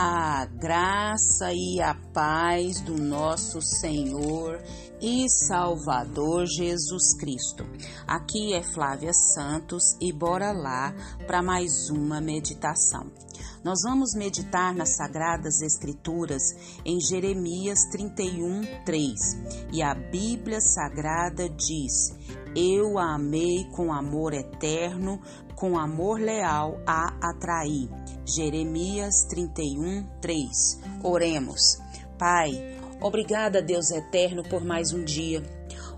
A graça e a paz do nosso Senhor e Salvador Jesus Cristo. Aqui é Flávia Santos e bora lá para mais uma meditação. Nós vamos meditar nas Sagradas Escrituras em Jeremias 31, 3. E a Bíblia Sagrada diz: Eu a amei com amor eterno, com amor leal a atrair. Jeremias 31, 3. Oremos. Pai, obrigada, Deus eterno, por mais um dia.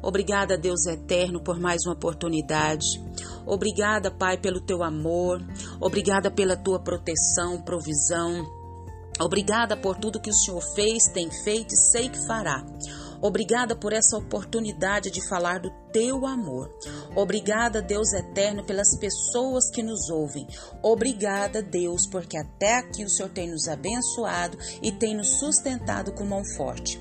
Obrigada, Deus eterno, por mais uma oportunidade. Obrigada, Pai, pelo teu amor. Obrigada pela tua proteção, provisão. Obrigada por tudo que o Senhor fez, tem feito e sei que fará. Obrigada por essa oportunidade de falar do teu amor. Obrigada, Deus eterno, pelas pessoas que nos ouvem. Obrigada, Deus, porque até aqui o Senhor tem nos abençoado e tem nos sustentado com mão forte.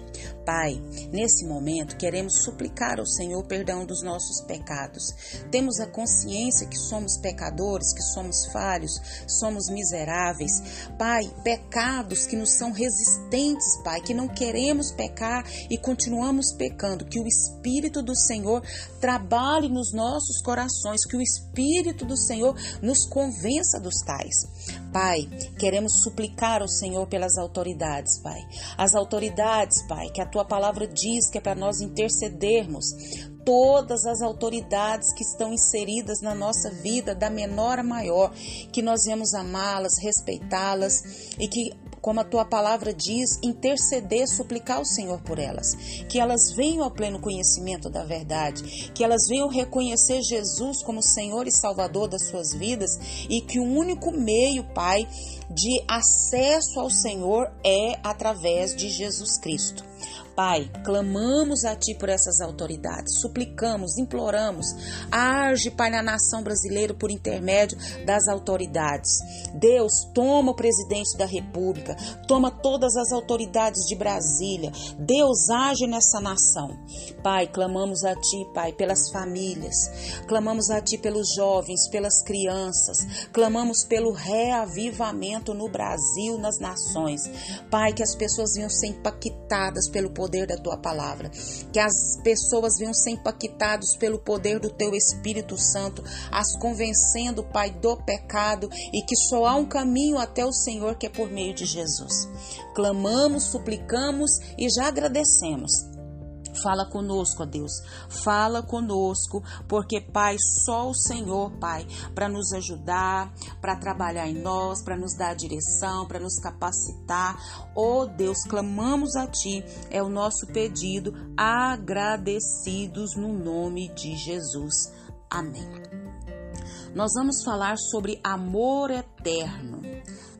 Pai, nesse momento queremos suplicar ao Senhor perdão dos nossos pecados. Temos a consciência que somos pecadores, que somos falhos, somos miseráveis. Pai, pecados que nos são resistentes, Pai, que não queremos pecar e continuamos pecando. Que o Espírito do Senhor trabalhe nos nossos corações, que o Espírito do Senhor nos convença dos tais. Pai, queremos suplicar ao Senhor pelas autoridades, Pai. As autoridades, Pai, que a tua palavra diz que é para nós intercedermos. Todas as autoridades que estão inseridas na nossa vida, da menor a maior, que nós vamos amá-las, respeitá-las e que como a tua palavra diz, interceder, suplicar ao Senhor por elas, que elas venham ao pleno conhecimento da verdade, que elas venham reconhecer Jesus como Senhor e Salvador das suas vidas. E que o único meio, Pai, de acesso ao Senhor é através de Jesus Cristo. Pai, clamamos a Ti por essas autoridades, suplicamos, imploramos, age, Pai, na nação brasileira por intermédio das autoridades. Deus, toma o presidente da República, toma todas as autoridades de Brasília. Deus, age nessa nação. Pai, clamamos a Ti, Pai, pelas famílias, clamamos a Ti pelos jovens, pelas crianças, clamamos pelo reavivamento no Brasil, nas nações. Pai, que as pessoas venham ser impactadas pelo poder poder da tua palavra. Que as pessoas venham ser impactados pelo poder do teu Espírito Santo, as convencendo, Pai, do pecado e que só há um caminho até o Senhor que é por meio de Jesus. Clamamos, suplicamos e já agradecemos Fala conosco, ó Deus. Fala conosco, porque, Pai, só o Senhor, Pai, para nos ajudar, para trabalhar em nós, para nos dar direção, para nos capacitar. Ó Deus, clamamos a Ti, é o nosso pedido, agradecidos no nome de Jesus. Amém. Nós vamos falar sobre amor eterno.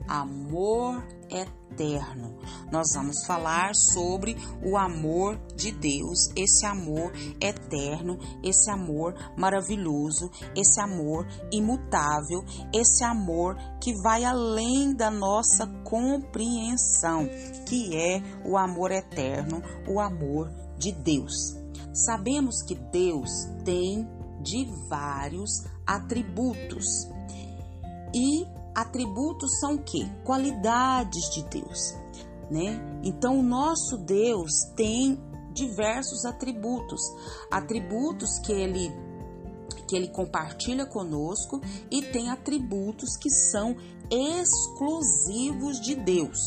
Amor eterno. Nós vamos falar sobre o amor de Deus, esse amor eterno, esse amor maravilhoso, esse amor imutável, esse amor que vai além da nossa compreensão, que é o amor eterno, o amor de Deus. Sabemos que Deus tem de vários atributos. E atributos são o quê? Qualidades de Deus, né? Então o nosso Deus tem diversos atributos, atributos que ele que ele compartilha conosco e tem atributos que são exclusivos de Deus.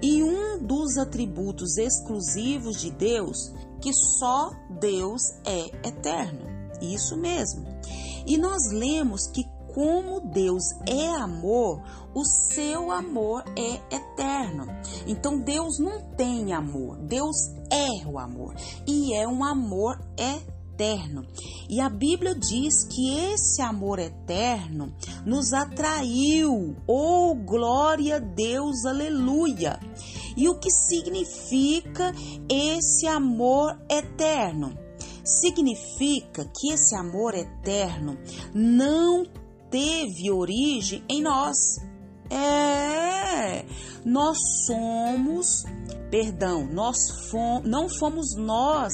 E um dos atributos exclusivos de Deus que só Deus é eterno. Isso mesmo. E nós lemos que como Deus é amor, o seu amor é eterno. Então Deus não tem amor, Deus é o amor e é um amor eterno. E a Bíblia diz que esse amor eterno nos atraiu. Oh, glória a Deus, aleluia! E o que significa esse amor eterno? Significa que esse amor eterno não teve origem em nós. É, nós somos, perdão, nós não fomos nós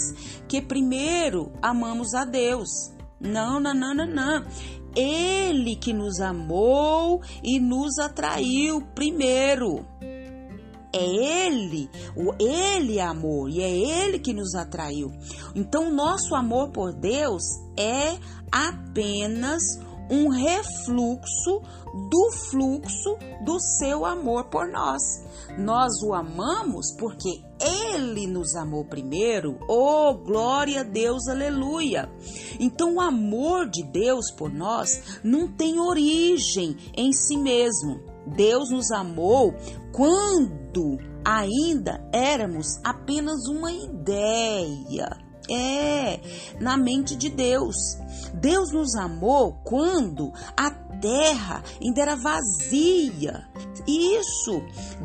que primeiro amamos a Deus. Não, não, não, não, não. Ele que nos amou e nos atraiu primeiro. é Ele, o Ele é amor e é Ele que nos atraiu. Então, nosso amor por Deus é apenas um refluxo do fluxo do seu amor por nós. Nós o amamos porque ele nos amou primeiro. Oh, glória a Deus, aleluia. Então, o amor de Deus por nós não tem origem em si mesmo. Deus nos amou quando ainda éramos apenas uma ideia. É, na mente de Deus. Deus nos amou quando a terra ainda era vazia. Isso,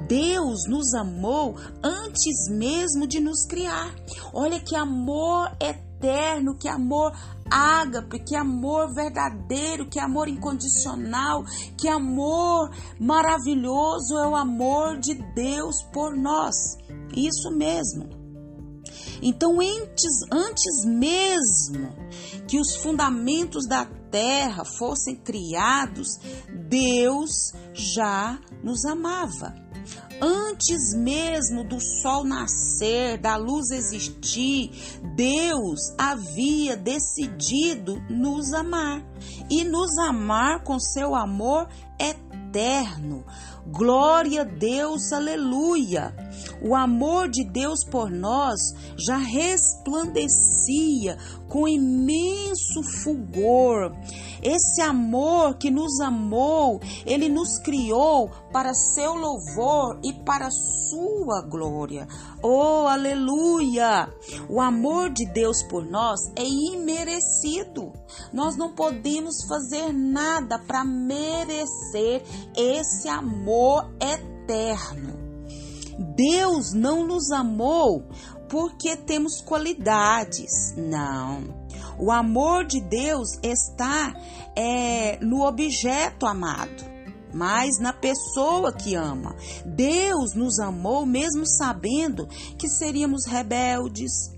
Deus nos amou antes mesmo de nos criar. Olha que amor eterno, que amor ágape, que amor verdadeiro, que amor incondicional, que amor maravilhoso é o amor de Deus por nós. Isso mesmo. Então, antes, antes mesmo que os fundamentos da terra fossem criados, Deus já nos amava. Antes mesmo do sol nascer, da luz existir, Deus havia decidido nos amar e nos amar com seu amor eterno. Glória a Deus, aleluia. O amor de Deus por nós já resplandecia com imenso fulgor. Esse amor que nos amou, ele nos criou para seu louvor e para sua glória. Oh, aleluia! O amor de Deus por nós é imerecido. Nós não podemos fazer nada para merecer esse amor eterno. Deus não nos amou porque temos qualidades. Não. O amor de Deus está é, no objeto amado, mas na pessoa que ama. Deus nos amou mesmo sabendo que seríamos rebeldes,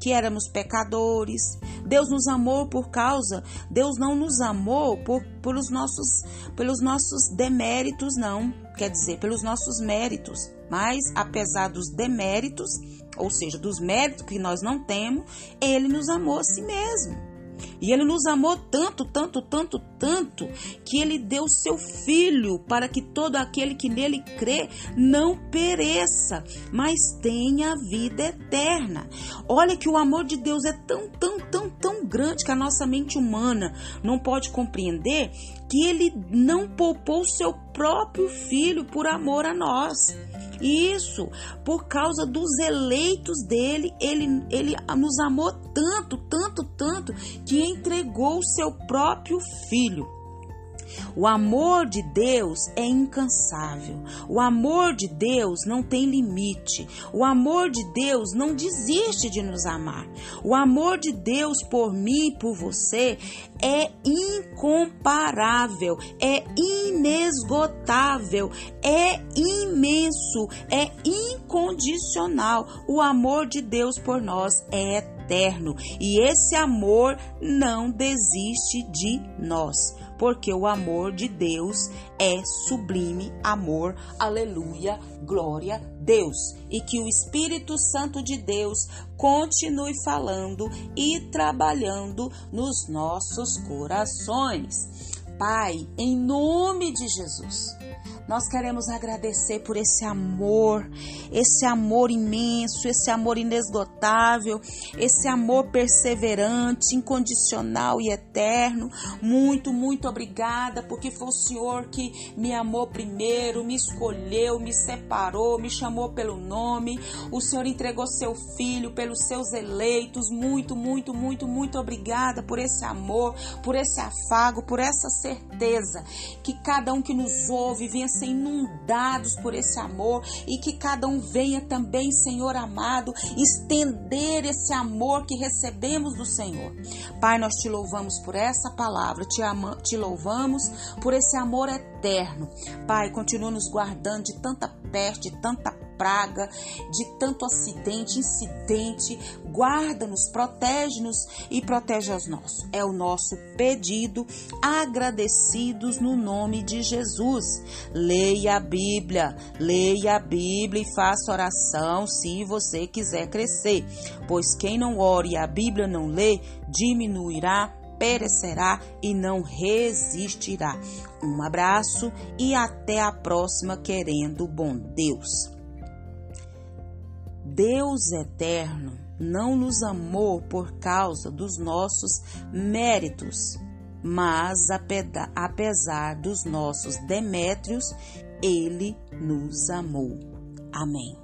que éramos pecadores. Deus nos amou por causa, Deus não nos amou por, pelos, nossos, pelos nossos deméritos, não. Quer dizer, pelos nossos méritos. Mas, apesar dos deméritos, ou seja, dos méritos que nós não temos, Ele nos amou a si mesmo. E ele nos amou tanto, tanto, tanto, tanto, que ele deu seu filho para que todo aquele que nele crê não pereça, mas tenha vida eterna. Olha que o amor de Deus é tão, tão, tão, grande que a nossa mente humana não pode compreender que ele não poupou seu próprio filho por amor a nós. Isso, por causa dos eleitos dele, ele, ele nos amou tanto, tanto, tanto, que entregou o seu próprio filho. O amor de Deus é incansável. O amor de Deus não tem limite. O amor de Deus não desiste de nos amar. O amor de Deus por mim e por você é incomparável, é inesgotável, é imenso, é incondicional. O amor de Deus por nós é eterno e esse amor não desiste de nós porque o amor de Deus é sublime amor. Aleluia, glória a Deus. E que o Espírito Santo de Deus continue falando e trabalhando nos nossos corações. Pai, em nome de Jesus nós queremos agradecer por esse amor, esse amor imenso, esse amor inesgotável, esse amor perseverante, incondicional e eterno. Muito, muito obrigada, porque foi o Senhor que me amou primeiro, me escolheu, me separou, me chamou pelo nome. O Senhor entregou seu filho pelos seus eleitos. Muito, muito, muito, muito obrigada por esse amor, por esse afago, por essa certeza que cada um que nos ouve venha ser inundados por esse amor e que cada um venha também, Senhor amado, estender esse amor que recebemos do Senhor. Pai, nós te louvamos por essa palavra, te, ama, te louvamos por esse amor eterno. Pai, continua nos guardando de tanta peste, de tanta praga, de tanto acidente, incidente. Guarda-nos, protege-nos e protege os nossos. É o nosso pedido, agradecidos no nome de Jesus. Leia a Bíblia, leia a Bíblia e faça oração se você quiser crescer, pois quem não ore e a Bíblia não lê, diminuirá perecerá e não resistirá. Um abraço e até a próxima, querendo bom Deus. Deus eterno não nos amou por causa dos nossos méritos, mas apesar dos nossos demétrios, ele nos amou. Amém.